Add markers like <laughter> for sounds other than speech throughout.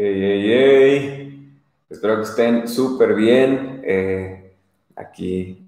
Hey, hey, hey. Espero que estén súper bien. Eh, aquí,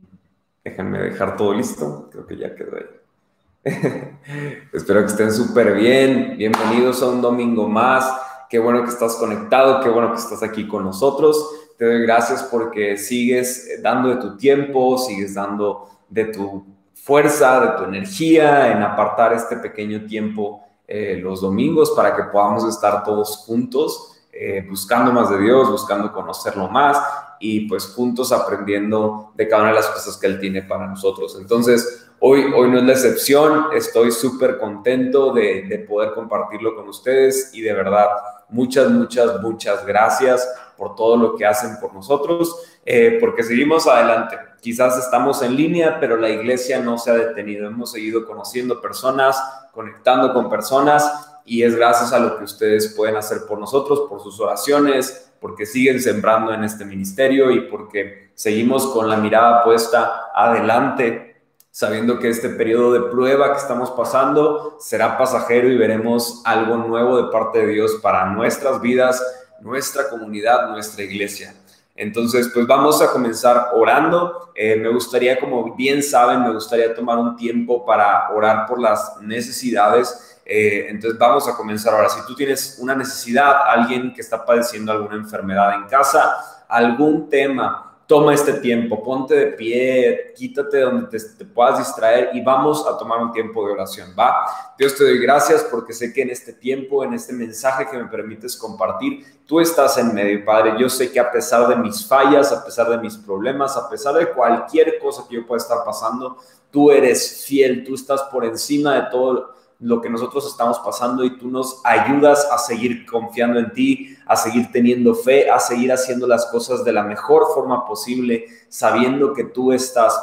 déjenme dejar todo listo. Creo que ya quedó ahí. <laughs> Espero que estén súper bien. Bienvenidos a un domingo más. Qué bueno que estás conectado, qué bueno que estás aquí con nosotros. Te doy gracias porque sigues dando de tu tiempo, sigues dando de tu fuerza, de tu energía en apartar este pequeño tiempo eh, los domingos para que podamos estar todos juntos, eh, buscando más de Dios, buscando conocerlo más y pues juntos aprendiendo de cada una de las cosas que Él tiene para nosotros. Entonces, hoy, hoy no es la excepción, estoy súper contento de, de poder compartirlo con ustedes y de verdad, muchas, muchas, muchas gracias por todo lo que hacen por nosotros, eh, porque seguimos adelante. Quizás estamos en línea, pero la iglesia no se ha detenido. Hemos seguido conociendo personas, conectando con personas y es gracias a lo que ustedes pueden hacer por nosotros, por sus oraciones, porque siguen sembrando en este ministerio y porque seguimos con la mirada puesta adelante, sabiendo que este periodo de prueba que estamos pasando será pasajero y veremos algo nuevo de parte de Dios para nuestras vidas, nuestra comunidad, nuestra iglesia. Entonces, pues vamos a comenzar orando. Eh, me gustaría, como bien saben, me gustaría tomar un tiempo para orar por las necesidades. Eh, entonces, vamos a comenzar ahora. Si tú tienes una necesidad, alguien que está padeciendo alguna enfermedad en casa, algún tema, toma este tiempo, ponte de pie, quítate donde te, puedas distraer y vamos a tomar un tiempo de oración, ¿va? Dios te doy gracias porque sé que en este tiempo, en este mensaje que me permites compartir, tú estás en medio, Padre. Yo sé que a pesar de mis fallas, a pesar de mis problemas, a pesar de cualquier cosa que yo pueda estar pasando, tú eres fiel, tú estás por encima de todo lo que nosotros estamos pasando y tú nos ayudas a seguir confiando en ti, a seguir teniendo fe, a seguir haciendo las cosas de la mejor forma posible, sabiendo que tú estás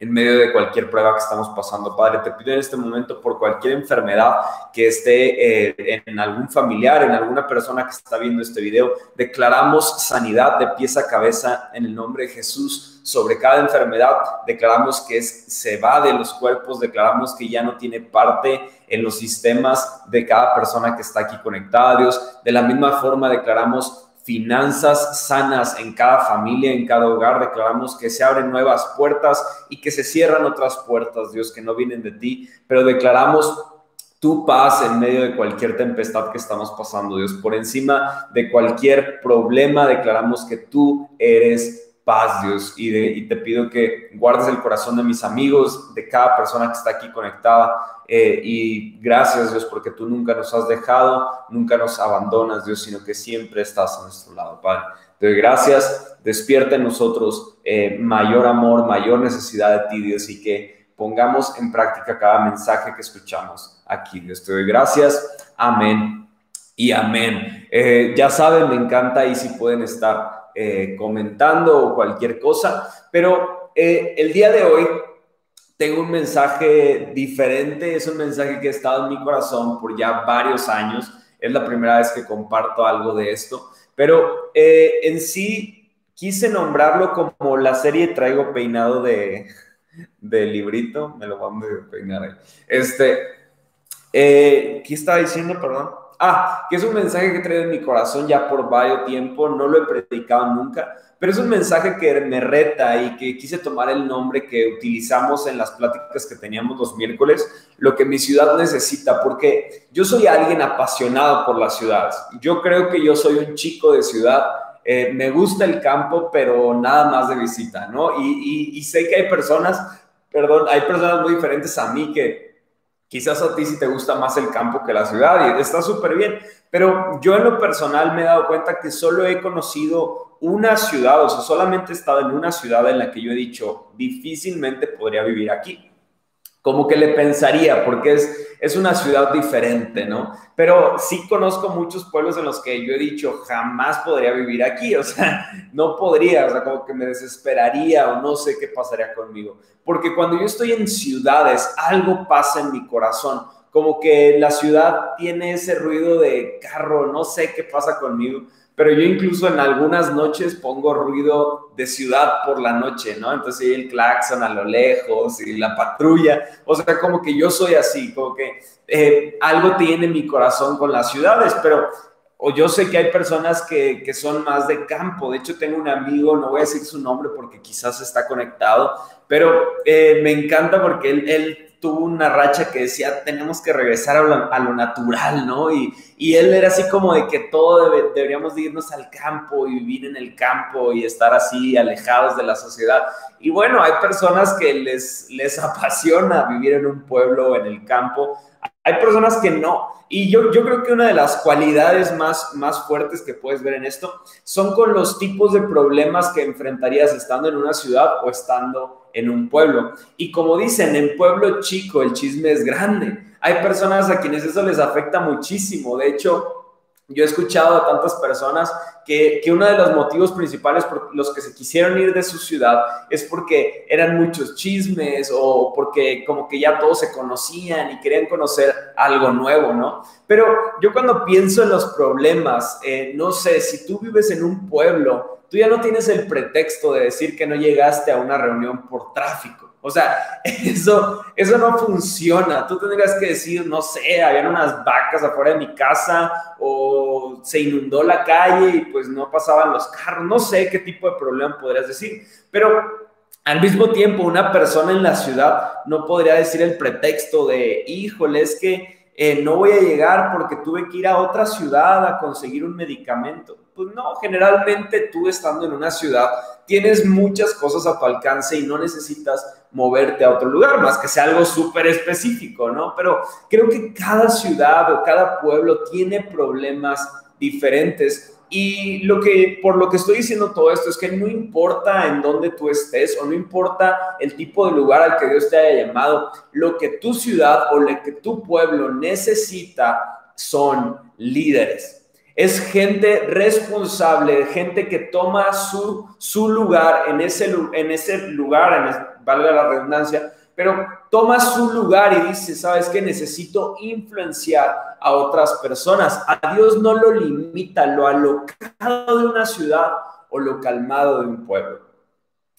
en medio de cualquier prueba que estamos pasando. Padre, te pido en este momento por cualquier enfermedad que esté eh, en algún familiar, en alguna persona que está viendo este video, declaramos sanidad de pies a cabeza en el nombre de Jesús sobre cada enfermedad, declaramos que es, se va de los cuerpos, declaramos que ya no tiene parte en los sistemas de cada persona que está aquí conectada, Dios. De la misma forma declaramos finanzas sanas en cada familia, en cada hogar. Declaramos que se abren nuevas puertas y que se cierran otras puertas, Dios, que no vienen de ti, pero declaramos tu paz en medio de cualquier tempestad que estamos pasando, Dios. Por encima de cualquier problema, declaramos que tú eres paz, Dios, y, y, te pido que guardes el corazón de mis amigos, de cada persona que está aquí conectada. Eh, y gracias, Dios, porque tú nunca nos has dejado, nunca nos abandonas, Dios, sino que siempre estás a nuestro lado, Padre. Te doy gracias, despierta en nosotros eh, mayor amor, mayor necesidad de ti, Dios, y que pongamos en práctica cada mensaje que escuchamos aquí, Dios. Te doy gracias. Amén y amén. Eh, ya saben, me encanta y si pueden estar eh, comentando o cualquier cosa, pero eh, el día de hoy tengo un mensaje diferente, es un mensaje que ha estado en mi corazón por ya varios años, es la primera vez que comparto algo de esto, pero eh, en sí quise nombrarlo como la serie Traigo Peinado de, de librito, me lo van a peinar ahí. Este, ¿qué estaba diciendo, perdón? Ah, que es un mensaje que he traído en mi corazón ya por varios tiempo, no lo he predicado nunca, pero es un mensaje que me reta y que quise tomar el nombre que utilizamos en las pláticas que teníamos los miércoles, lo que mi ciudad necesita, porque yo soy alguien apasionado por las ciudades. Yo creo que yo soy un chico de ciudad, eh, me gusta el campo, pero nada más de visita, ¿no? Y, y sé que hay personas, perdón, hay personas muy diferentes a mí que Quizás a ti sí te gusta más el campo que la ciudad y está súper bien, pero yo en lo personal me he dado cuenta que solo he conocido una ciudad, o sea, solamente he estado en una ciudad en la que yo he dicho, difícilmente podría vivir aquí como que le pensaría, porque es, es una ciudad diferente, ¿no? Pero sí conozco muchos pueblos en los que yo he dicho, jamás podría vivir aquí, <laughs> o sea, no podría, o sea, como que me desesperaría o no sé qué pasaría conmigo. Porque cuando yo estoy en ciudades, algo pasa en mi corazón, como que la ciudad tiene ese ruido de carro, no sé qué pasa conmigo pero yo incluso en algunas noches pongo ruido de ciudad por la noche, ¿no? Entonces hay el claxon a lo lejos y la patrulla, o sea, como que yo soy así, como que eh, algo tiene mi corazón con las ciudades, pero o yo sé que hay personas que, que, son más de campo. De hecho, tengo un amigo, no voy a decir su nombre porque quizás está conectado, pero eh, me encanta porque él, él, tuvo una racha que decía, tenemos que regresar a lo, natural, ¿no? Y, y, él era así como de que todo debe, deberíamos de irnos al campo y vivir en el campo y estar así alejados de la sociedad. Y bueno, hay personas que les, les <laughs> apasiona vivir en un pueblo, en el campo. Hay personas que no. Y yo, yo creo que una de las cualidades más, más fuertes que puedes ver en esto son con los tipos de problemas que enfrentarías estando en una ciudad o estando en un pueblo. Y como dicen, en pueblo chico el chisme es grande. Hay personas a quienes eso les afecta muchísimo. De hecho, yo he escuchado a tantas personas que, que, uno de los motivos principales por los que se quisieron ir de su ciudad es porque eran muchos chismes o porque como que ya todos se conocían y querían conocer algo nuevo, ¿no? Pero yo cuando pienso en los problemas, eh, no sé, si tú vives en un pueblo, tú ya no tienes el pretexto de decir que no llegaste a una reunión por tráfico o sea, <laughs> eso, eso no funciona. Tú tendrías que decir, no sé, habían unas vacas afuera de mi casa o se inundó la calle y pues no pasaban los carros. No sé qué tipo de problema podrías decir. Pero al mismo tiempo, una persona en la ciudad no podría decir el pretexto de, híjole, es que eh, no voy a llegar porque tuve que ir a otra ciudad a conseguir un medicamento. Pues no, generalmente tú estando en una ciudad tienes muchas cosas a tu alcance y no necesitas moverte a otro lugar, más que sea algo súper específico, ¿no? Pero creo que cada ciudad o cada pueblo tiene problemas diferentes y lo que, por lo que estoy diciendo todo esto es que no importa en dónde tú estés o no importa el tipo de lugar al que Dios te haya llamado, lo que tu ciudad o lo que tu pueblo necesita son líderes es gente responsable, gente que toma su, su lugar en ese, en ese lugar, en valga la redundancia, pero toma su lugar y dice, ¿sabes qué? Necesito influenciar a otras personas. A Dios no lo limita lo alocado de una ciudad o lo calmado de un pueblo.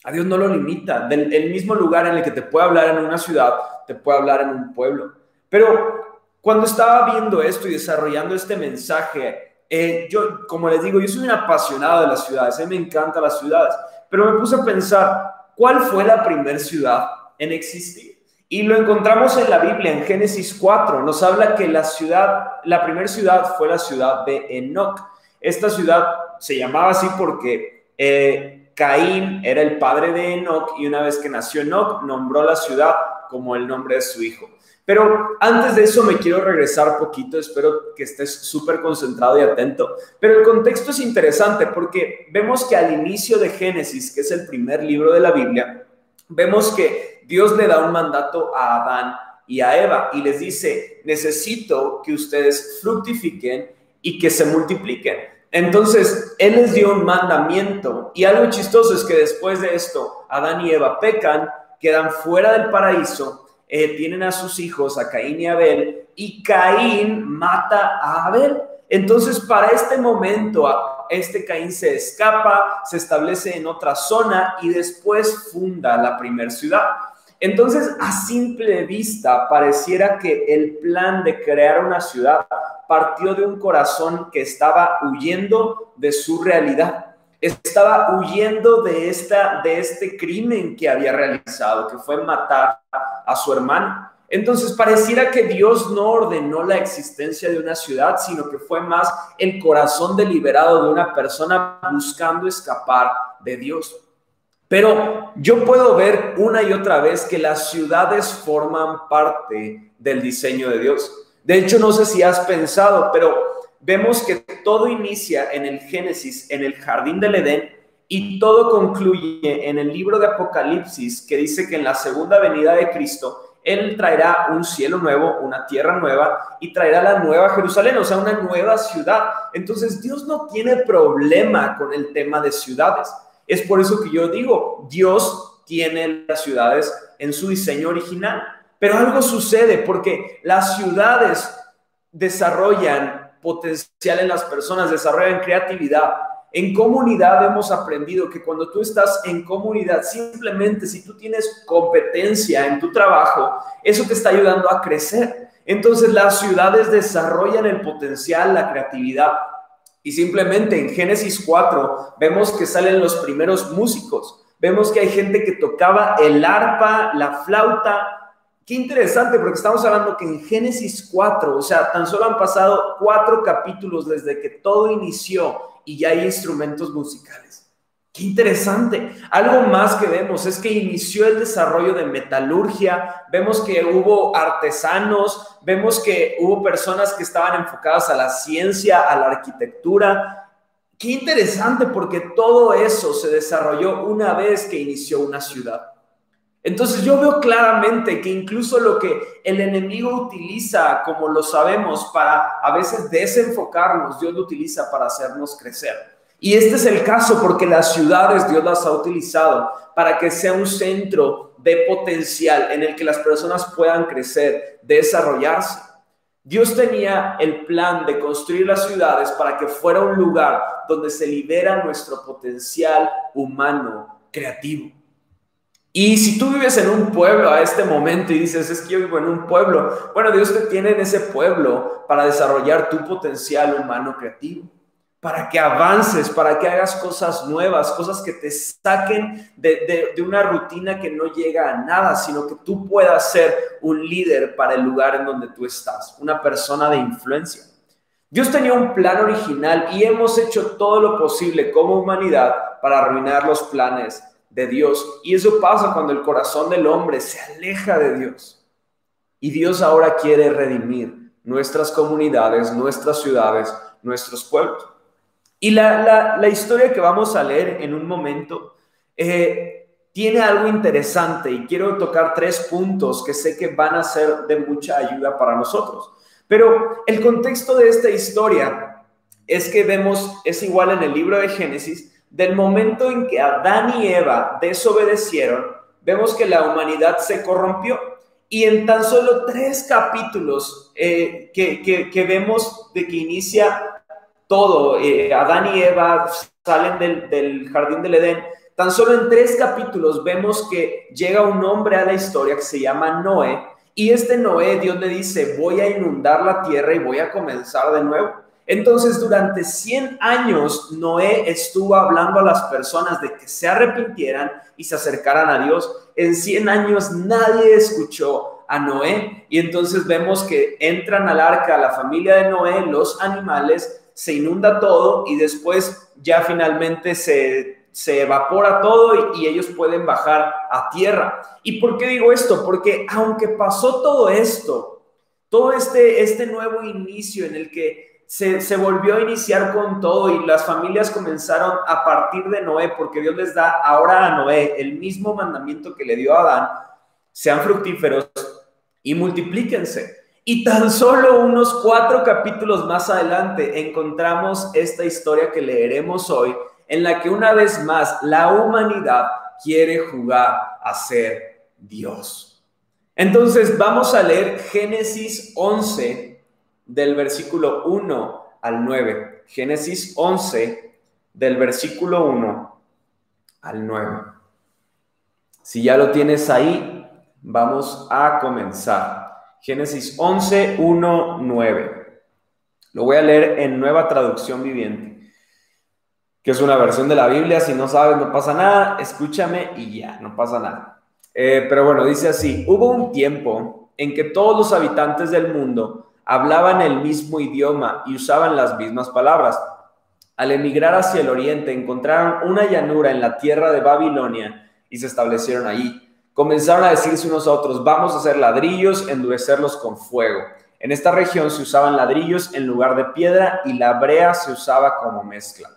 A Dios no lo limita. Del el mismo lugar en el que te puede hablar en una ciudad, te puede hablar en un pueblo. Pero cuando estaba viendo esto y desarrollando este mensaje, eh, yo, como les digo, yo soy un apasionado de las ciudades, a mí me encantan las ciudades, pero me puse a pensar, ¿cuál fue la primera ciudad en existir? Y lo encontramos en la Biblia, en Génesis 4, nos habla que la ciudad, la primera ciudad fue la ciudad de Enoch. Esta ciudad se llamaba así porque eh, Caín era el padre de Enoch y una vez que nació Enoch, nombró la ciudad como el nombre de su hijo. Pero antes de eso me quiero regresar poquito, espero que estés súper concentrado y atento. Pero el contexto es interesante porque vemos que al inicio de Génesis, que es el primer libro de la Biblia, vemos que Dios le da un mandato a Adán y a Eva y les dice, necesito que ustedes fructifiquen y que se multipliquen. Entonces, Él les dio un mandamiento y algo chistoso es que después de esto, Adán y Eva pecan, quedan fuera del paraíso eh, tienen a sus hijos, a Caín y Abel, y Caín mata a Abel. Entonces, para este momento, este Caín se escapa, se establece en otra zona y después funda la primera ciudad. Entonces, a simple vista, pareciera que el plan de crear una ciudad partió de un corazón que estaba huyendo de su realidad estaba huyendo de, esta, de este crimen que había realizado, que fue matar a su hermano. Entonces pareciera que Dios no ordenó la existencia de una ciudad, sino que fue más el corazón deliberado de una persona buscando escapar de Dios. Pero yo puedo ver una y otra vez que las ciudades forman parte del diseño de Dios. De hecho, no sé si has pensado, pero vemos que todo inicia en el Génesis, en el jardín del Edén, y todo concluye en el libro de Apocalipsis, que dice que en la segunda venida de Cristo, Él traerá un cielo nuevo, una tierra nueva, y traerá la nueva Jerusalén, o sea, una nueva ciudad. Entonces, Dios no tiene problema con el tema de ciudades. Es por eso que yo digo, Dios tiene las ciudades en su diseño original. Pero algo sucede porque las ciudades desarrollan potencial en las personas, desarrollan creatividad. En comunidad hemos aprendido que cuando tú estás en comunidad, simplemente si tú tienes competencia en tu trabajo, eso te está ayudando a crecer. Entonces las ciudades desarrollan el potencial, la creatividad. Y simplemente en Génesis 4 vemos que salen los primeros músicos. Vemos que hay gente que tocaba el arpa, la flauta. Qué interesante, porque estamos hablando que en Génesis 4, o sea, tan solo han pasado cuatro capítulos desde que todo inició y ya hay instrumentos musicales. Qué interesante. Algo más que vemos es que inició el desarrollo de metalurgia, vemos que hubo artesanos, vemos que hubo personas que estaban enfocadas a la ciencia, a la arquitectura. Qué interesante porque todo eso se desarrolló una vez que inició una ciudad. Entonces yo veo claramente que incluso lo que el enemigo utiliza, como lo sabemos, para a veces desenfocarnos, Dios lo utiliza para hacernos crecer. Y este es el caso porque las ciudades Dios las ha utilizado para que sea un centro de potencial en el que las personas puedan crecer, desarrollarse. Dios tenía el plan de construir las ciudades para que fuera un lugar donde se libera nuestro potencial humano creativo. Y si tú vives en un pueblo a este momento y dices, es que yo vivo en un pueblo, bueno, Dios te tiene en ese pueblo para desarrollar tu potencial humano creativo para que avances, para que hagas cosas nuevas, cosas que te saquen de, una rutina que no llega a nada, sino que tú puedas ser un líder para el lugar en donde tú estás, una persona de influencia. Dios tenía un plan original y hemos hecho todo lo posible como humanidad para arruinar los planes de Dios. Y eso pasa cuando el corazón del hombre se aleja de Dios. Y Dios ahora quiere redimir nuestras comunidades, nuestras ciudades, nuestros pueblos. Y la, historia que vamos a leer en un momento eh, tiene algo interesante y quiero tocar tres puntos que sé que van a ser de mucha ayuda para nosotros. Pero el contexto de esta historia es que vemos, es igual en el libro de Génesis, del momento en que Adán y Eva desobedecieron, vemos que la humanidad se corrompió. Y en tan solo tres capítulos eh, que, vemos de que inicia todo. Eh, Adán y Eva salen del, jardín del Edén. Tan solo en tres capítulos vemos que llega un hombre a la historia que se llama Noé. Y este Noé, Dios le dice, voy a inundar la tierra y voy a comenzar de nuevo. Entonces, durante 100 años, Noé estuvo hablando a las personas de que se arrepintieran y se acercaran a Dios. En 100 años nadie escuchó a Noé. Y entonces vemos que entran al arca la familia de Noé, los animales, se inunda todo y después ya finalmente se, evapora todo y, ellos pueden bajar a tierra. ¿Y por qué digo esto? Porque aunque pasó todo esto, todo este, este nuevo inicio en el que se, volvió a iniciar con todo y las familias comenzaron a partir de Noé, porque Dios les da ahora a Noé el mismo mandamiento que le dio a Adán, sean fructíferos y multiplíquense. Y tan solo unos cuatro capítulos más adelante encontramos esta historia que leeremos hoy, en la que una vez más la humanidad quiere jugar a ser Dios. Entonces vamos a leer Génesis 11 del versículo 1 al 9. Génesis 11 del versículo 1 al 9. Si ya lo tienes ahí, vamos a comenzar. Génesis 11, 1, 9. Lo voy a leer en nueva traducción viviente, que es una versión de la Biblia. Si no sabes, no pasa nada, escúchame y ya, no pasa nada. Eh, pero bueno, dice así, hubo un tiempo en que todos los habitantes del mundo hablaban el mismo idioma y usaban las mismas palabras. Al emigrar hacia el oriente encontraron una llanura en la tierra de Babilonia y se establecieron allí comenzaron a decirse unos a otros, vamos a hacer ladrillos, endurecerlos con fuego. En esta región se usaban ladrillos en lugar de piedra y la brea se usaba como mezcla.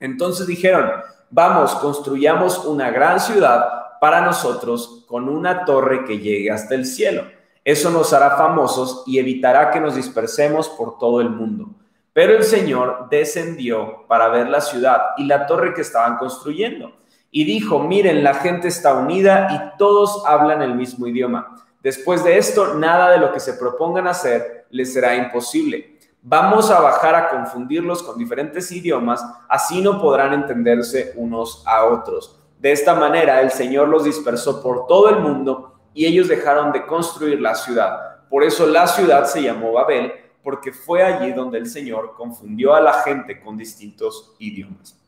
Entonces dijeron, vamos, construyamos una gran ciudad para nosotros con una torre que llegue hasta el cielo. Eso nos hará famosos y evitará que nos dispersemos por todo el mundo. Pero el Señor descendió para ver la ciudad y la torre que estaban construyendo y dijo, miren, la gente está unida y todos hablan el mismo idioma. Después de esto, nada de lo que se propongan hacer les será imposible. Vamos a bajar a confundirlos con diferentes idiomas, así no podrán entenderse unos a otros. De esta manera, el Señor los dispersó por todo el mundo y ellos dejaron de construir la ciudad. Por eso la ciudad se llamó Babel, porque fue allí donde el Señor confundió a la gente con distintos idiomas.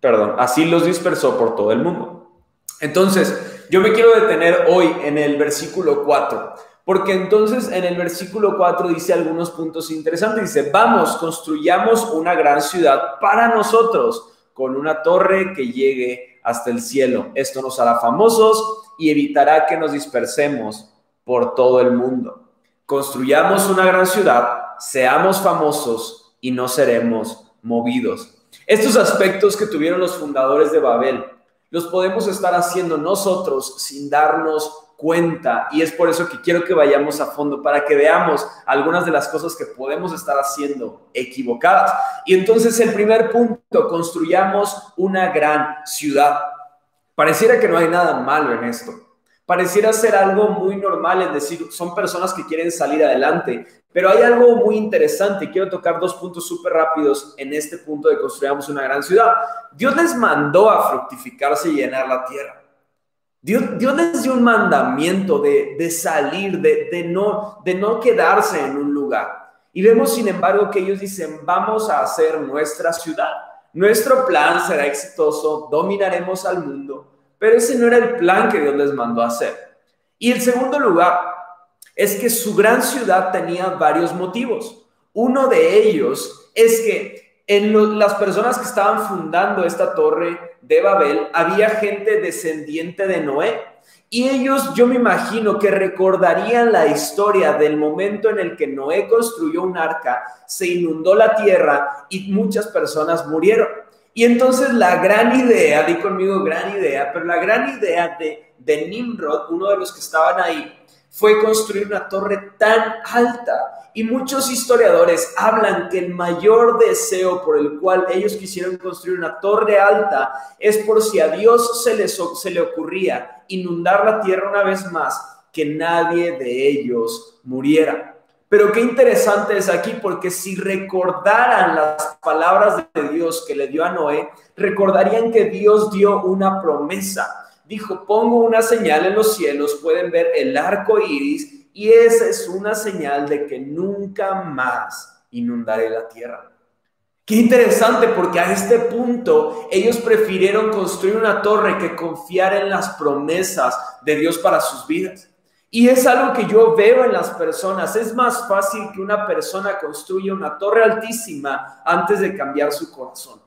Perdón, así los dispersó por todo el mundo. Entonces, yo me quiero detener hoy en el versículo 4, porque entonces en el versículo 4 dice algunos puntos interesantes. Dice, vamos, construyamos una gran ciudad para nosotros, con una torre que llegue hasta el cielo. Esto nos hará famosos y evitará que nos dispersemos por todo el mundo. Construyamos una gran ciudad, seamos famosos y no seremos movidos. Estos aspectos que tuvieron los fundadores de Babel los podemos estar haciendo nosotros sin darnos cuenta y es por eso que quiero que vayamos a fondo para que veamos algunas de las cosas que podemos estar haciendo equivocadas. Y entonces el primer punto, construyamos una gran ciudad. Pareciera que no hay nada malo en esto. Pareciera ser algo muy normal, es decir, son personas que quieren salir adelante, pero hay algo muy interesante. Quiero tocar dos puntos súper rápidos en este punto de construyamos una gran ciudad. Dios les mandó a fructificarse y llenar la tierra. Dios, Dios les dio un mandamiento de, de salir, de, de, no, de no quedarse en un lugar. Y vemos, sin embargo, que ellos dicen, vamos a hacer nuestra ciudad. Nuestro plan será exitoso, dominaremos al mundo, pero ese no era el plan que Dios les mandó a hacer. Y el segundo lugar es que su gran ciudad tenía varios motivos. Uno de ellos es que en las personas que estaban fundando esta torre de Babel había gente descendiente de Noé. Y ellos, yo me imagino que recordarían la historia del momento en el que Noé construyó un arca, se inundó la tierra y muchas personas murieron. Y entonces la gran idea, di conmigo gran idea, pero la gran idea de, de Nimrod, uno de los que estaban ahí, fue construir una torre tan alta. Y muchos historiadores hablan que el mayor deseo por el cual ellos quisieron construir una torre alta es por si a Dios se, se le ocurría inundar la tierra una vez más, que nadie de ellos muriera. Pero qué interesante es aquí, porque si recordaran las palabras de Dios que le dio a Noé, recordarían que Dios dio una promesa dijo, pongo una señal en los cielos, pueden ver el arco iris, y esa es una señal de que nunca más inundaré la tierra. Qué interesante, porque a este punto ellos prefirieron construir una torre que confiar en las promesas de Dios para sus vidas. Y es algo que yo veo en las personas. Es más fácil que una persona construya una torre altísima antes de cambiar su corazón.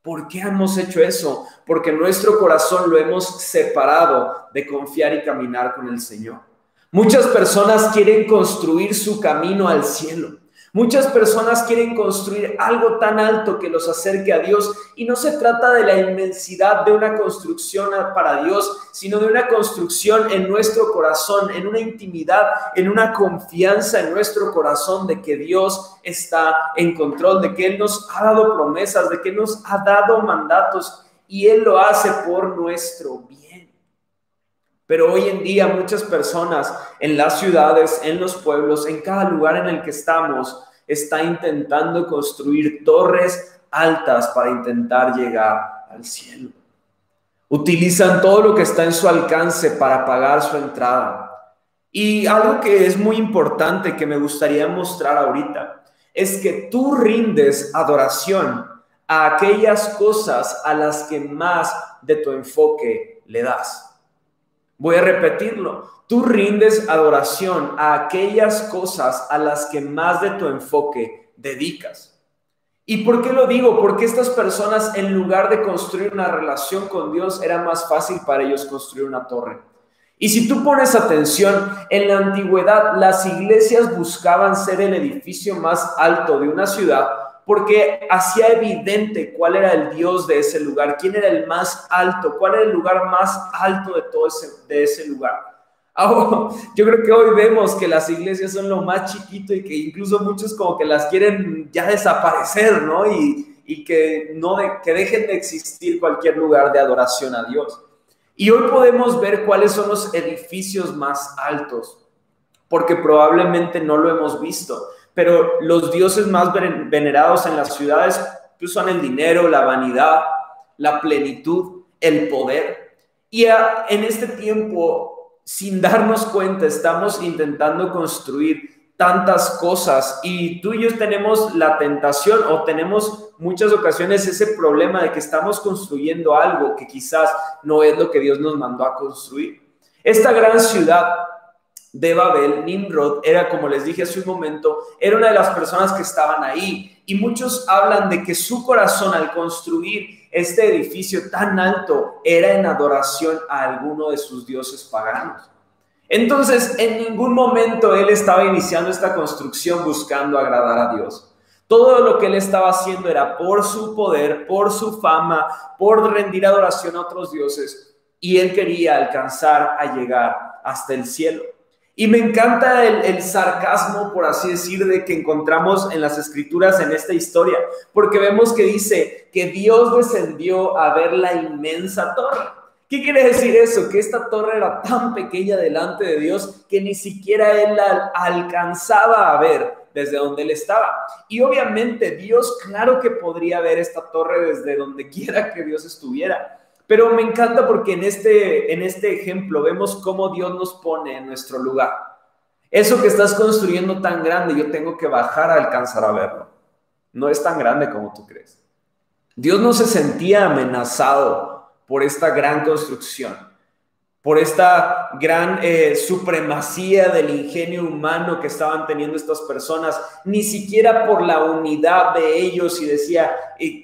¿Por qué hemos hecho eso? Porque nuestro corazón lo hemos separado de confiar y caminar con el Señor. Muchas personas quieren construir su camino al cielo. Muchas personas quieren construir algo tan alto que los acerque a Dios y no se trata de la inmensidad de una construcción para Dios, sino de una construcción en nuestro corazón, en una intimidad, en una confianza en nuestro corazón de que Dios está en control, de que Él nos ha dado promesas, de que nos ha dado mandatos y Él lo hace por nuestro bien. Pero hoy en día muchas personas en las ciudades, en los pueblos, en cada lugar en el que estamos, está intentando construir torres altas para intentar llegar al cielo. Utilizan todo lo que está en su alcance para pagar su entrada. Y algo que es muy importante que me gustaría mostrar ahorita es que tú rindes adoración a aquellas cosas a las que más de tu enfoque le das. Voy a repetirlo. Tú rindes adoración a aquellas cosas a las que más de tu enfoque dedicas. ¿Y por qué lo digo? Porque estas personas, en lugar de construir una relación con Dios, era más fácil para ellos construir una torre. Y si tú pones atención, en la antigüedad las iglesias buscaban ser el edificio más alto de una ciudad porque hacía evidente cuál era el Dios de ese lugar, quién era el más alto, cuál era el lugar más alto de todo ese, de ese lugar. <laughs> Ahora, yo creo que hoy vemos que las iglesias son lo más chiquito y que incluso muchos como que las quieren ya desaparecer, ¿no? Y, y que, no que dejen de existir cualquier lugar de adoración a Dios. Y hoy podemos ver cuáles son los edificios más altos, porque probablemente no lo hemos visto pero los dioses más venerados en las ciudades pues, son el dinero, la vanidad, la plenitud, el poder. Y en este tiempo, sin darnos cuenta, estamos intentando construir tantas cosas y tú y yo tenemos la tentación o tenemos muchas ocasiones ese problema de que estamos construyendo algo que quizás no es lo que Dios nos mandó a construir. Esta gran ciudad de Babel, Nimrod, era, como les dije hace un momento, era una de las personas que estaban ahí. Y muchos hablan de que su corazón al construir este edificio tan alto era en adoración a alguno de sus dioses paganos. Entonces, en ningún momento él estaba iniciando esta construcción buscando agradar a Dios. Todo lo que él estaba haciendo era por su poder, por su fama, por rendir adoración a otros dioses. Y él quería alcanzar a llegar hasta el cielo. Y me encanta el, sarcasmo, por así decir, de que encontramos en las escrituras en esta historia, porque vemos que dice que Dios descendió a ver la inmensa torre. ¿Qué quiere decir eso? Que esta torre era tan pequeña delante de Dios que ni siquiera él la alcanzaba a ver desde donde él estaba. Y obviamente Dios, claro que podría ver esta torre desde donde quiera que Dios estuviera. Pero me encanta porque en este, en este ejemplo vemos cómo Dios nos pone en nuestro lugar. Eso que estás construyendo tan grande, yo tengo que bajar a alcanzar a verlo. No es tan grande como tú crees. Dios no se sentía amenazado por esta gran construcción por esta gran eh, supremacía del ingenio humano que estaban teniendo estas personas, ni siquiera por la unidad de ellos y decía,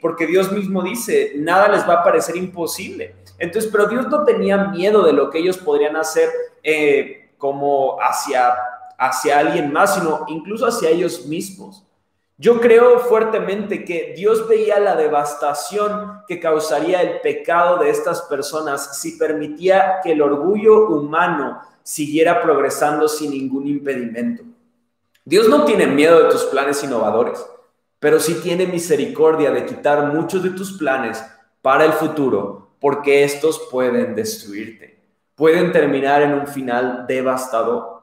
porque Dios mismo dice, nada les va a parecer imposible. Entonces, pero Dios no tenía miedo de lo que ellos podrían hacer eh, como hacia, hacia alguien más, sino incluso hacia ellos mismos. Yo creo fuertemente que Dios veía la devastación que causaría el pecado de estas personas si permitía que el orgullo humano siguiera progresando sin ningún impedimento. Dios no tiene miedo de tus planes innovadores, pero sí tiene misericordia de quitar muchos de tus planes para el futuro, porque estos pueden destruirte, pueden terminar en un final devastador.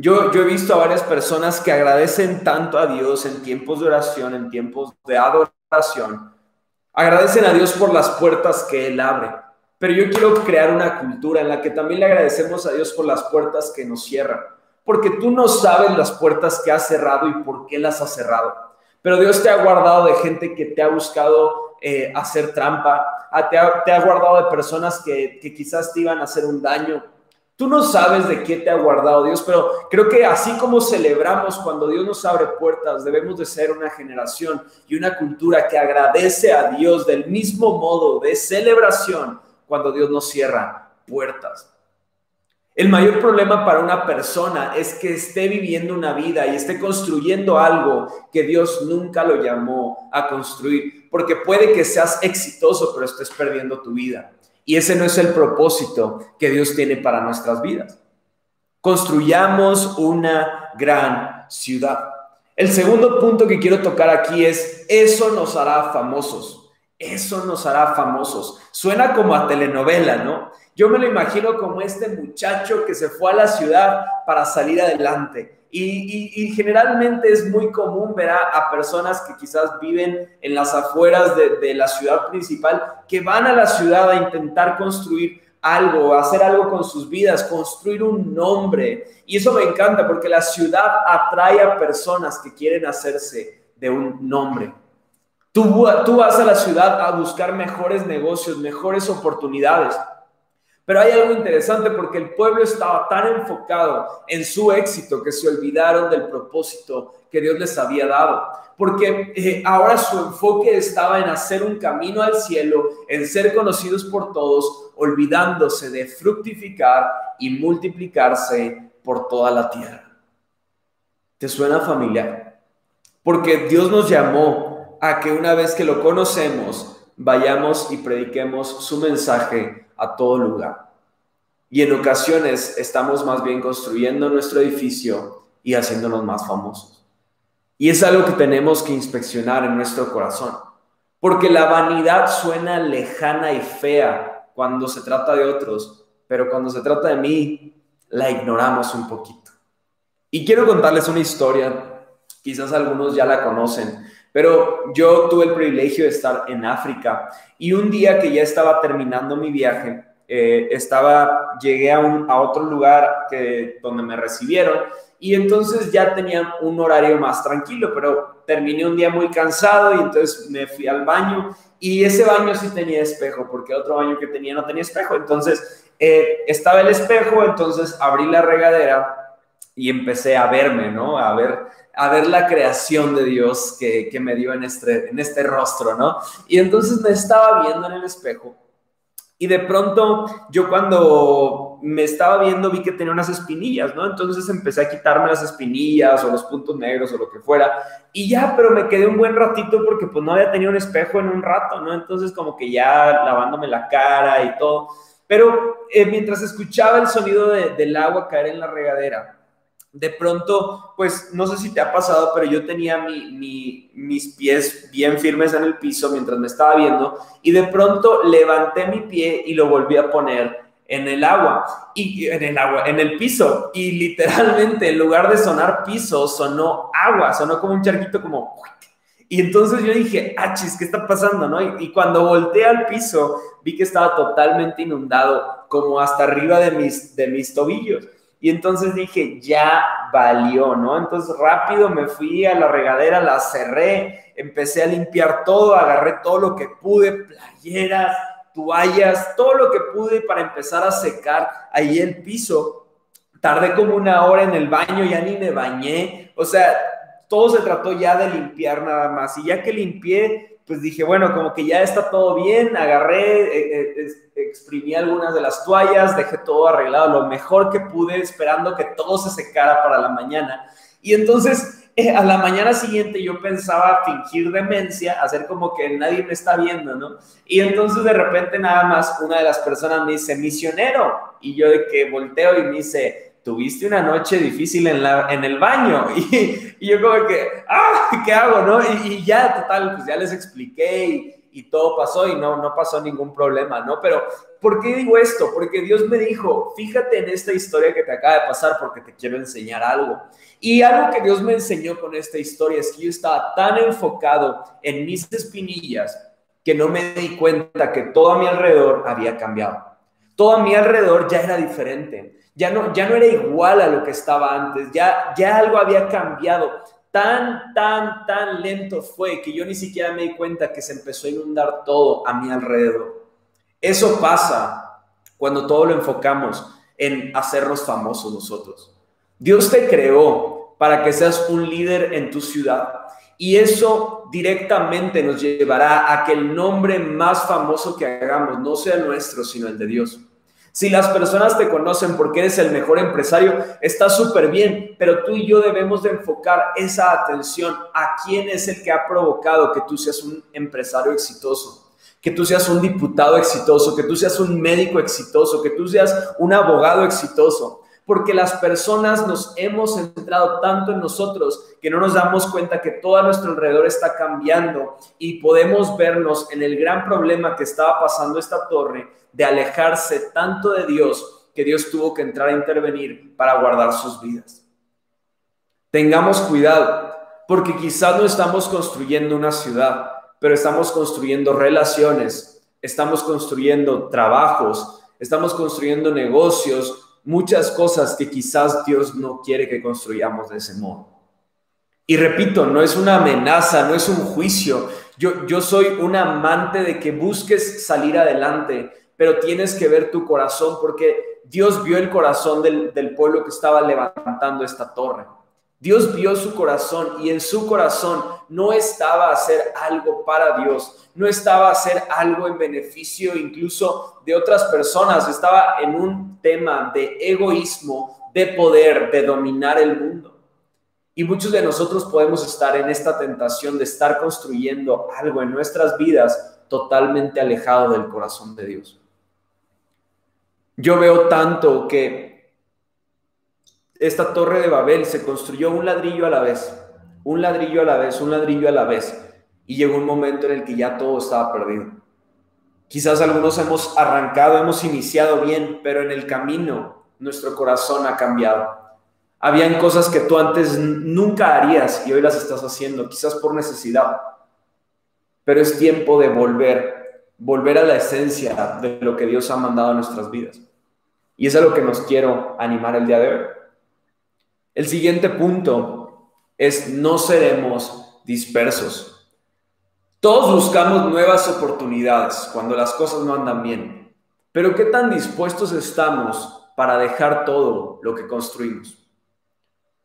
Yo, he visto a varias personas que agradecen tanto a Dios en tiempos de oración, en tiempos de adoración. Agradecen a Dios por las puertas que Él abre. Pero yo quiero crear una cultura en la que también le agradecemos a Dios por las puertas que nos cierra. Porque tú no sabes las puertas que ha cerrado y por qué las ha cerrado. Pero Dios te ha guardado de gente que te ha buscado eh, hacer trampa. Te ha, te ha, guardado de personas que, que quizás te iban a hacer un daño Tú no sabes de qué te ha guardado Dios, pero creo que así como celebramos cuando Dios nos abre puertas, debemos de ser una generación y una cultura que agradece a Dios del mismo modo de celebración cuando Dios nos cierra puertas. El mayor problema para una persona es que esté viviendo una vida y esté construyendo algo que Dios nunca lo llamó a construir, porque puede que seas exitoso, pero estés perdiendo tu vida. Y ese no es el propósito que Dios tiene para nuestras vidas. Construyamos una gran ciudad. El segundo punto que quiero tocar aquí es, eso nos hará famosos. Eso nos hará famosos. Suena como a telenovela, ¿no? Yo me lo imagino como este muchacho que se fue a la ciudad para salir adelante y, generalmente es muy común ver a, personas que quizás viven en las afueras de, la ciudad principal, que van a la ciudad a intentar construir algo, hacer algo con sus vidas, construir un nombre. Y eso me encanta porque la ciudad atrae a personas que quieren hacerse de un nombre. Tú, tú vas a la ciudad a buscar mejores negocios, mejores oportunidades. Pero hay algo interesante porque el pueblo estaba tan enfocado en su éxito que se olvidaron del propósito que Dios les había dado. Porque eh, ahora su enfoque estaba en hacer un camino al cielo, en ser conocidos por todos, olvidándose de fructificar y multiplicarse por toda la tierra. ¿Te suena familiar? Porque Dios nos llamó a que una vez que lo conocemos, vayamos y prediquemos su mensaje a todo lugar. Y en ocasiones estamos más bien construyendo nuestro edificio y haciéndonos más famosos. Y es algo que tenemos que inspeccionar en nuestro corazón, porque la vanidad suena lejana y fea cuando se trata de otros, pero cuando se trata de mí, la ignoramos un poquito. Y quiero contarles una historia, quizás algunos ya la conocen, pero yo tuve el privilegio de estar en África y un día que ya estaba terminando mi viaje, eh, estaba, llegué a, un, a otro lugar que, donde me recibieron y entonces ya tenía un horario más tranquilo, pero terminé un día muy cansado y entonces me fui al baño y ese baño sí tenía espejo, porque otro baño que tenía no tenía espejo. Entonces eh, estaba el espejo, entonces abrí la regadera y empecé a verme, ¿no? A ver, a ver la creación de Dios que, que me dio en este, en este rostro, ¿no? Y entonces me estaba viendo en el espejo y de pronto yo cuando me estaba viendo vi que tenía unas espinillas, ¿no? Entonces empecé a quitarme las espinillas o los puntos negros o lo que fuera. Y ya, pero me quedé un buen ratito porque pues no había tenido un espejo en un rato, ¿no? Entonces como que ya lavándome la cara y todo. Pero eh, mientras escuchaba el sonido del agua caer en la regadera, de pronto, pues no sé si te ha pasado, pero yo tenía mis pies bien firmes en el piso mientras me estaba viendo y de pronto levanté mi pie y lo volví a poner en el agua y en el agua, en el piso y literalmente en lugar de sonar piso sonó agua, sonó como un charquito como y entonces yo dije, ah, chis, ¿qué está pasando? ¿no? Y, y, cuando volteé al piso, vi que estaba totalmente inundado, como hasta arriba de mis, de mis tobillos. Y entonces dije, ya valió, ¿no? Entonces rápido me fui a la regadera, la cerré, empecé a limpiar todo, agarré todo lo que pude, playeras, toallas, todo lo que pude para empezar a secar ahí el piso. Tardé como una hora en el baño, ya ni me bañé, o sea, todo se trató ya de limpiar nada más. Y ya que limpié, pues dije, bueno, como que ya está todo bien, agarré, eh, eh, exprimí algunas de las toallas, dejé todo arreglado lo mejor que pude, esperando que todo se secara para la mañana. Y entonces, eh, a la mañana siguiente yo pensaba fingir demencia, hacer como que nadie me está viendo, ¿no? Y entonces de repente nada más una de las personas me dice, misionero, y yo de que volteo y me dice, tuviste una noche difícil en, la, en el baño. <laughs> Y, yo como que, ah, ¿qué hago? No? Y, ya, total, pues ya les expliqué y, y, todo pasó y no, no pasó ningún problema, ¿no? Pero, ¿por qué digo esto? Porque Dios me dijo, fíjate en esta historia que te acaba de pasar porque te quiero enseñar algo. Y algo que Dios me enseñó con esta historia es que yo estaba tan enfocado en mis espinillas que no me di cuenta que todo a mi alrededor había cambiado. Todo a mi alrededor ya era diferente ya no, ya no era igual a lo que estaba antes, ya, ya algo había cambiado. Tan, tan, tan lento fue que yo ni siquiera me di cuenta que se empezó a inundar todo a mi alrededor. Eso pasa cuando todo lo enfocamos en hacernos famosos nosotros. Dios te creó para que seas un líder en tu ciudad. Y eso directamente nos llevará a que el nombre más famoso que hagamos no sea nuestro, sino el de Dios. Si las personas te conocen porque eres el mejor empresario, está súper bien, pero tú y yo debemos de enfocar esa atención a quién es el que ha provocado que tú seas un empresario exitoso, que tú seas un diputado exitoso, que tú seas un médico exitoso, que tú seas un abogado exitoso porque las personas nos hemos centrado tanto en nosotros que no nos damos cuenta que todo a nuestro alrededor está cambiando y podemos vernos en el gran problema que estaba pasando esta torre de alejarse tanto de Dios que Dios tuvo que entrar a intervenir para guardar sus vidas. Tengamos cuidado, porque quizás no estamos construyendo una ciudad, pero estamos construyendo relaciones, estamos construyendo trabajos, estamos construyendo negocios, muchas cosas que quizás Dios no quiere que construyamos de ese modo. Y repito, no es una amenaza, no es un juicio. Yo, yo soy un amante de que busques salir adelante, pero tienes que ver tu corazón porque Dios vio el corazón del, del pueblo que estaba levantando esta torre. Dios vio su corazón y en su corazón no estaba hacer algo para Dios, no estaba hacer algo en beneficio incluso de otras personas, estaba en un tema de egoísmo, de poder, de dominar el mundo. Y muchos de nosotros podemos estar en esta tentación de estar construyendo algo en nuestras vidas totalmente alejado del corazón de Dios. Yo veo tanto que esta torre de Babel se construyó un ladrillo a la vez, un ladrillo a la vez, un ladrillo a la vez, y llegó un momento en el que ya todo estaba perdido. Quizás algunos hemos arrancado, hemos iniciado bien, pero en el camino nuestro corazón ha cambiado. Habían cosas que tú antes nunca harías y hoy las estás haciendo, quizás por necesidad. Pero es tiempo de volver, volver a la esencia de lo que Dios ha mandado a nuestras vidas. Y es a lo que nos quiero animar el día de hoy El siguiente punto es no seremos dispersos. Todos buscamos nuevas oportunidades cuando las cosas no andan bien, pero ¿qué tan dispuestos estamos para dejar todo lo que construimos?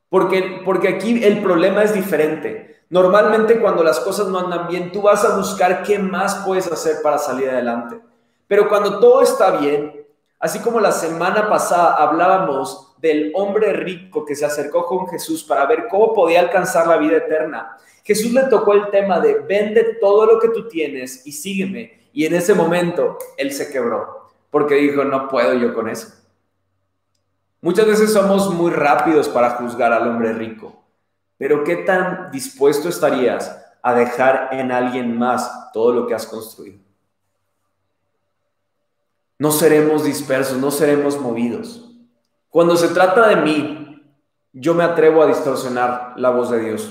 Porque, porque aquí el problema es diferente. Normalmente cuando las cosas no andan bien, tú vas a buscar qué más puedes hacer para salir adelante. Pero cuando todo está bien, así como la semana pasada hablábamos del hombre rico que se acercó con Jesús para ver cómo podía alcanzar la vida eterna. Jesús le tocó el tema de vende todo lo que tú tienes y sígueme. Y en ese momento él se quebró porque dijo, no puedo yo con eso. Muchas veces somos muy rápidos para juzgar al hombre rico, pero ¿qué tan dispuesto estarías a dejar en alguien más todo lo que has construido? No seremos dispersos, no seremos movidos. Cuando se trata de mí, yo me atrevo a distorsionar la voz de Dios.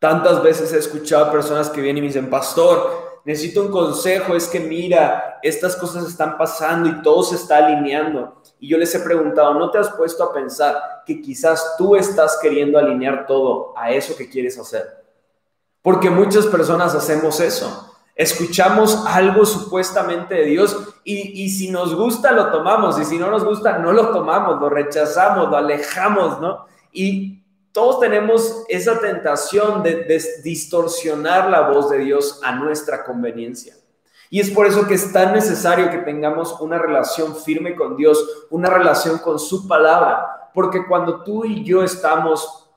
Tantas veces he escuchado a personas que vienen y me dicen, pastor, necesito un consejo, es que mira, estas cosas están pasando y todo se está alineando. Y yo les he preguntado, ¿no te has puesto a pensar que quizás tú estás queriendo alinear todo a eso que quieres hacer? Porque muchas personas hacemos eso escuchamos algo supuestamente de Dios y, si nos gusta lo tomamos y si no nos gusta no lo tomamos, lo rechazamos, lo alejamos, ¿no? Y todos tenemos esa tentación de, de distorsionar la voz de Dios a nuestra conveniencia. Y es por eso que es tan necesario que tengamos una relación firme con Dios, una relación con su palabra, porque cuando tú y yo estamos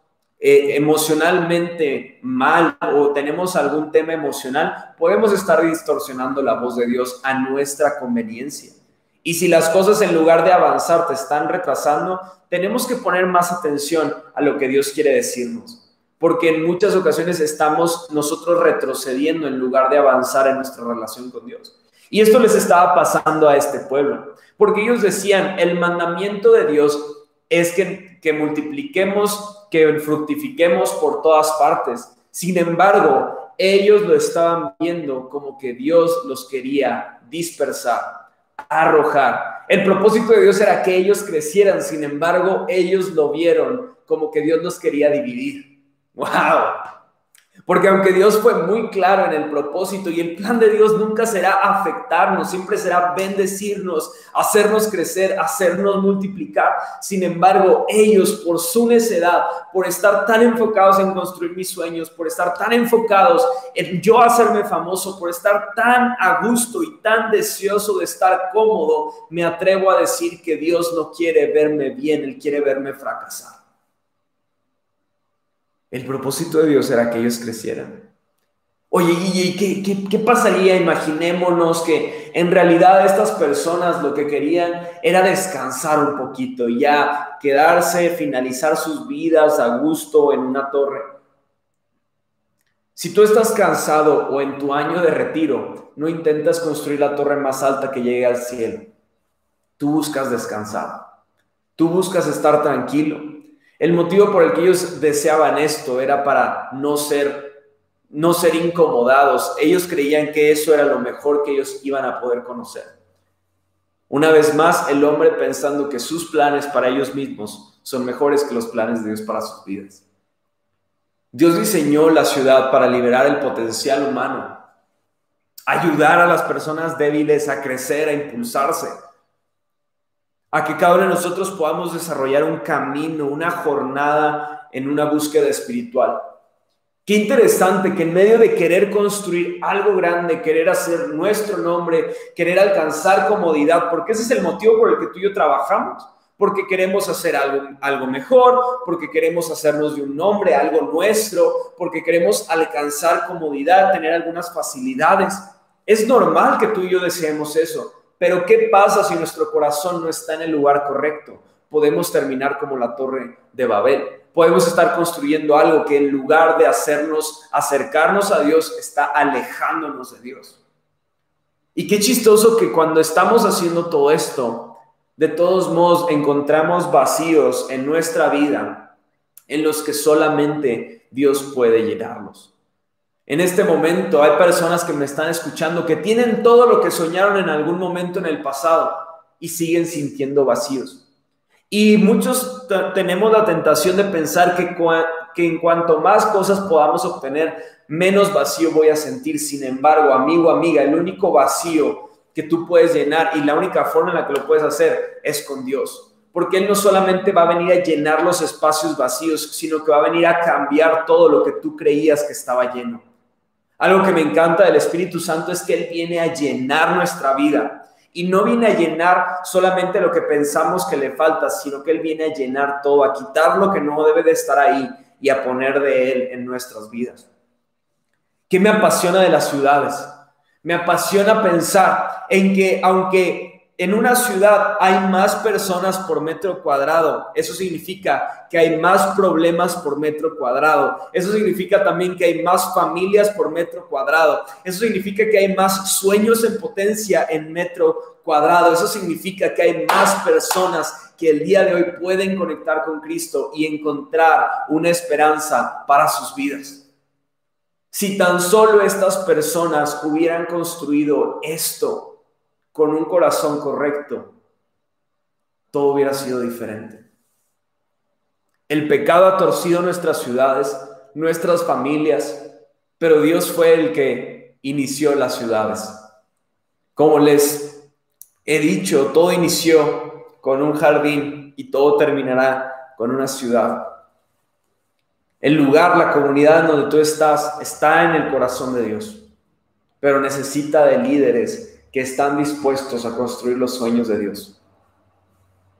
eh, emocionalmente mal o tenemos algún tema emocional, podemos estar distorsionando la voz de Dios a nuestra conveniencia. Y si las cosas en lugar de avanzar te están retrasando, tenemos que poner más atención a lo que Dios quiere decirnos. Porque en muchas ocasiones estamos nosotros retrocediendo en lugar de avanzar en nuestra relación con Dios. Y esto les estaba pasando a este pueblo. Porque ellos decían, el mandamiento de Dios es que, que multipliquemos que fructifiquemos por todas partes. Sin embargo, ellos lo estaban viendo como que Dios los quería dispersar, arrojar. El propósito de Dios era que ellos crecieran, sin embargo, ellos lo vieron como que Dios los quería dividir. ¡Wow! Porque aunque Dios fue muy claro en el propósito y el plan de Dios nunca será afectarnos, siempre será bendecirnos, hacernos crecer, hacernos multiplicar. Sin embargo, ellos por su necedad, por estar tan enfocados en construir mis sueños, por estar tan enfocados en yo hacerme famoso, por estar tan a gusto y tan deseoso de estar cómodo, me atrevo a decir que Dios no quiere verme bien, Él quiere verme fracasar. El propósito de Dios era que ellos crecieran. Oye, ¿y qué, qué, pasaría? Imaginémonos que en realidad estas personas lo que querían era descansar un poquito, ya quedarse, finalizar sus vidas a gusto en una torre. Si tú estás cansado o en tu año de retiro, no intentas construir la torre más alta que llegue al cielo. Tú buscas descansar. Tú buscas estar tranquilo. El motivo por el que ellos deseaban esto era para no ser, no ser incomodados. Ellos creían que eso era lo mejor que ellos iban a poder conocer. Una vez más, el hombre pensando que sus planes para ellos mismos son mejores que los planes de Dios para sus vidas. Dios diseñó la ciudad para liberar el potencial humano, ayudar a las personas débiles a crecer, a impulsarse a que cada uno de nosotros podamos desarrollar un camino, una jornada en una búsqueda espiritual. Qué interesante que en medio de querer construir algo grande, querer hacer nuestro nombre, querer alcanzar comodidad, porque ese es el motivo por el que tú y yo trabajamos, porque queremos hacer algo, algo mejor, porque queremos hacernos de un nombre, algo nuestro, porque queremos alcanzar comodidad, tener algunas facilidades. Es normal que tú y yo deseemos eso, pero ¿qué pasa si nuestro corazón no está en el lugar correcto? Podemos terminar como la torre de Babel. Podemos estar construyendo algo que en lugar de hacernos acercarnos a Dios, está alejándonos de Dios. Y qué chistoso que cuando estamos haciendo todo esto, de todos modos encontramos vacíos en nuestra vida en los que solamente Dios puede llenarlos. En este momento hay personas que me están escuchando que tienen todo lo que soñaron en algún momento en el pasado y siguen sintiendo vacíos. Y muchos tenemos la tentación de pensar que, en cuanto más cosas podamos obtener, menos vacío voy a sentir. Sin embargo, amigo, amiga, el único vacío que tú puedes llenar y la única forma en la que lo puedes hacer es con Dios. Porque Él no solamente va a venir a llenar los espacios vacíos, sino que va a venir a cambiar todo lo que tú creías que estaba lleno. Algo que me encanta del Espíritu Santo es que Él viene a llenar nuestra vida. Y no viene a llenar solamente lo que pensamos que le falta, sino que Él viene a llenar todo, a quitar lo que no debe de estar ahí y a poner de Él en nuestras vidas. ¿Qué me apasiona de las ciudades? Me apasiona pensar en que aunque en una ciudad hay más personas por metro cuadrado. Eso significa que hay más problemas por metro cuadrado. Eso significa también que hay más familias por metro cuadrado. Eso significa que hay más sueños en potencia en metro cuadrado. Eso significa que hay más personas que el día de hoy pueden conectar con Cristo y encontrar una esperanza para sus vidas. Si tan solo estas personas hubieran construido esto con un corazón correcto, todo hubiera sido diferente. El pecado ha torcido nuestras ciudades, nuestras familias, pero Dios fue el que inició las ciudades. Como les he dicho, todo inició con un jardín y todo terminará con una ciudad. El lugar, la comunidad donde tú estás, está en el corazón de Dios, pero necesita de líderes que están dispuestos a construir los sueños de Dios.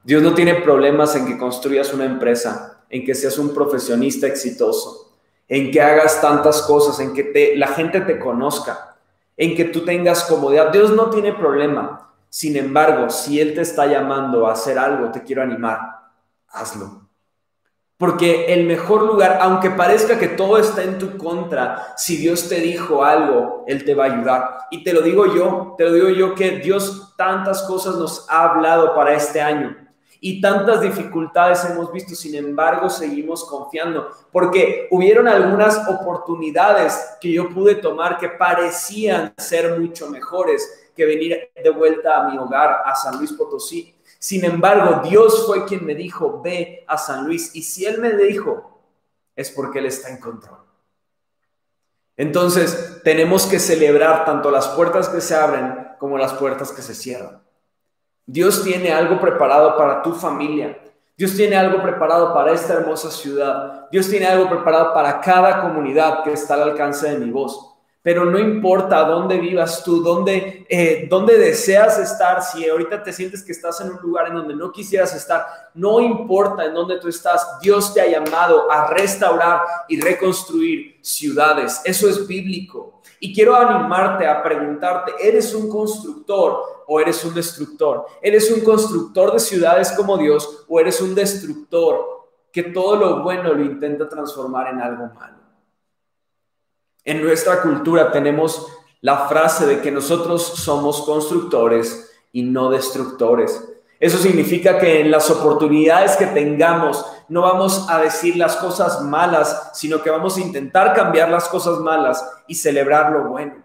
Dios no tiene problemas en que construyas una empresa, en que seas un profesionista exitoso, en que hagas tantas cosas, en que la gente te conozca, en que tú tengas comodidad. Dios no tiene problema. Sin embargo, si Él te está llamando a hacer algo, te quiero animar, hazlo. Porque el mejor lugar, aunque parezca que todo está en tu contra, si Dios te dijo algo, Él te va a ayudar. Y te lo digo yo, te lo digo yo que Dios tantas cosas nos ha hablado para este año y tantas dificultades hemos visto, sin embargo seguimos confiando, porque hubieron algunas oportunidades que yo pude tomar que parecían ser mucho mejores que venir de vuelta a mi hogar, a San Luis Potosí. Sin embargo, Dios fue quien me dijo, ve a San Luis. Y si Él me dijo, es porque Él está en control. Entonces, tenemos que celebrar tanto las puertas que se abren como las puertas que se cierran. Dios tiene algo preparado para tu familia. Dios tiene algo preparado para esta hermosa ciudad. Dios tiene algo preparado para cada comunidad que está al alcance de mi voz. Pero no importa dónde vivas tú, dónde, eh, dónde deseas estar, si ahorita te sientes que estás en un lugar en donde no quisieras estar, no importa en dónde tú estás, Dios te ha llamado a restaurar y reconstruir ciudades. Eso es bíblico. Y quiero animarte a preguntarte, ¿eres un constructor o eres un destructor? ¿Eres un constructor de ciudades como Dios o eres un destructor que todo lo bueno lo intenta transformar en algo malo? En nuestra cultura tenemos la frase de que nosotros somos constructores y no destructores. Eso significa que en las oportunidades que tengamos no vamos a decir las cosas malas, sino que vamos a intentar cambiar las cosas malas y celebrar lo bueno.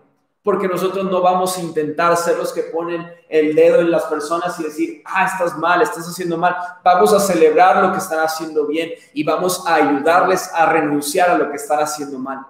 Porque nosotros no vamos a intentar ser los que ponen el dedo en las personas y decir, ah, estás mal, estás haciendo mal. Vamos a celebrar lo que están haciendo bien y vamos a ayudarles a renunciar a lo que están haciendo mal.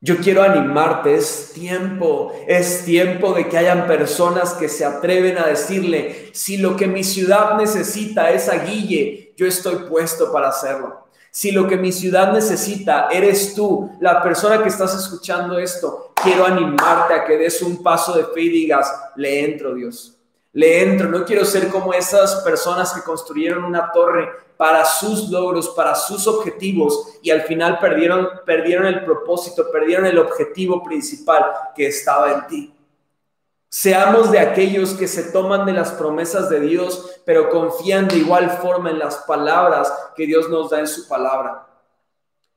Yo quiero animarte, es tiempo, es tiempo de que hayan personas que se atreven a decirle, si lo que mi ciudad necesita es a yo estoy puesto para hacerlo. Si lo que mi ciudad necesita eres tú, la persona que estás escuchando esto, quiero animarte a que des un paso de fe y digas, le entro Dios le entro. No quiero ser como esas personas que construyeron una torre para sus logros, para sus objetivos y al final perdieron, perdieron el propósito, perdieron el objetivo principal que estaba en ti. Seamos de aquellos que se toman de las promesas de Dios, pero confían de igual forma en las palabras que Dios nos da en su palabra.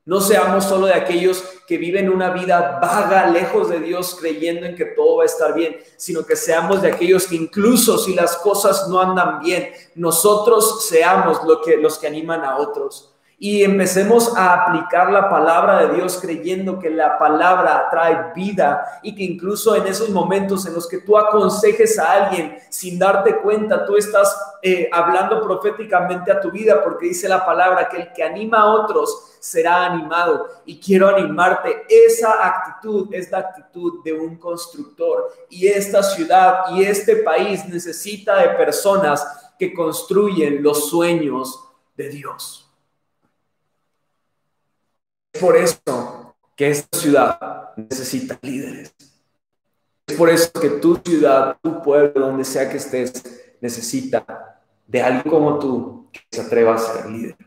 No seamos solo de aquellos que viven una vida vaga, lejos de Dios, creyendo en que todo va a estar bien, sino que seamos de aquellos que incluso si las cosas no andan bien, nosotros seamos lo que, los que animan a otros. Y empecemos a aplicar la palabra de Dios creyendo que la palabra trae vida y que incluso en esos momentos en los que tú aconsejes a alguien sin darte cuenta, tú estás eh, hablando proféticamente a tu vida porque dice la palabra que el que anima a otros será animado. Y quiero animarte, esa actitud es la actitud de un constructor y esta ciudad y este país necesita de personas que construyen los sueños de Dios por eso que esta ciudad necesita líderes. Es por eso que tu ciudad, tu pueblo, donde sea que estés, necesita de alguien como tú que se atreva a ser líder.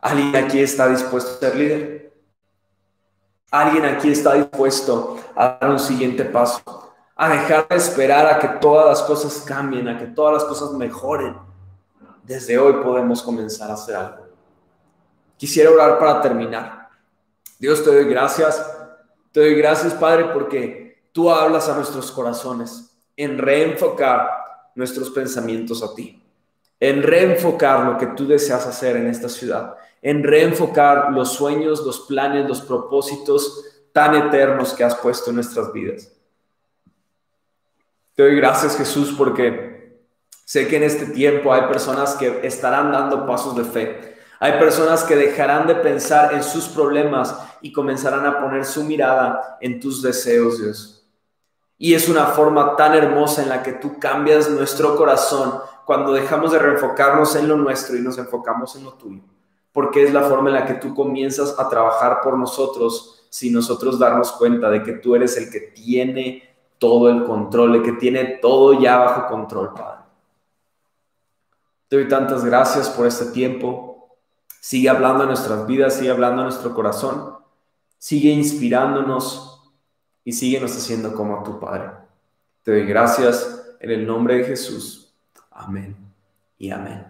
¿Alguien aquí está dispuesto a ser líder? ¿Alguien aquí está dispuesto a dar un siguiente paso? A dejar de esperar a que todas las cosas cambien, a que todas las cosas mejoren. Desde hoy podemos comenzar a hacer algo. Quisiera orar para terminar. Dios, te doy gracias. Te doy gracias, Padre, porque tú hablas a nuestros corazones en reenfocar nuestros pensamientos a ti, en reenfocar lo que tú deseas hacer en esta ciudad, en reenfocar los sueños, los planes, los propósitos tan eternos que has puesto en nuestras vidas. Te doy gracias, Jesús, porque sé que en este tiempo hay personas que estarán dando pasos de fe hay personas que dejarán de pensar en sus problemas y comenzarán a poner su mirada en tus deseos, Dios. Y es una forma tan hermosa en la que tú cambias nuestro corazón cuando dejamos de reenfocarnos en lo nuestro y nos enfocamos en lo tuyo. Porque es la forma en la que tú comienzas a trabajar por nosotros sin nosotros darnos cuenta de que tú eres el que tiene todo el control, el que tiene todo ya bajo control, Padre. Te doy tantas gracias por este tiempo. Sigue hablando en nuestras vidas, sigue hablando en nuestro corazón, sigue inspirándonos y síguenos haciendo como tu Padre. Te doy gracias en el nombre de Jesús. Amén y amén.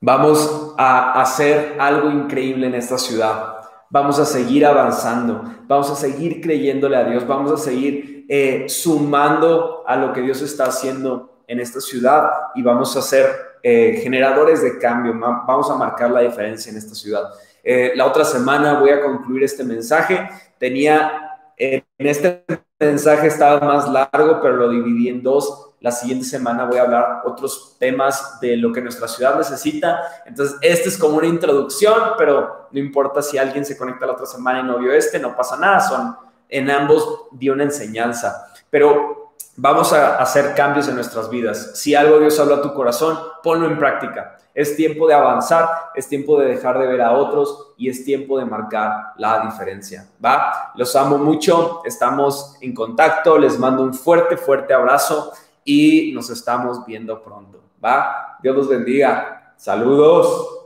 Vamos a hacer algo increíble en esta ciudad. Vamos a seguir avanzando, vamos a seguir creyéndole a Dios, vamos a seguir eh, sumando a lo que Dios está haciendo en esta ciudad y vamos a hacer eh, generadores de cambio. Vamos a marcar la diferencia en esta ciudad. Eh, la otra semana voy a concluir este mensaje. Tenía, en este mensaje estaba más largo, pero lo dividí en dos. La siguiente semana voy a hablar otros temas de lo que nuestra ciudad necesita. Entonces, este es como una introducción, pero no importa si alguien se conecta la otra semana y no vio este, no pasa nada. Son, en ambos dio una enseñanza. Pero vamos a hacer cambios en nuestras vidas. Si algo Dios habla a tu corazón, ponlo en práctica. Es tiempo de avanzar, es tiempo de dejar de ver a otros y es tiempo de marcar la diferencia. ¿Va? Los amo mucho, estamos en contacto, les mando un fuerte, fuerte abrazo y nos estamos viendo pronto. ¿Va? Dios los bendiga. Saludos.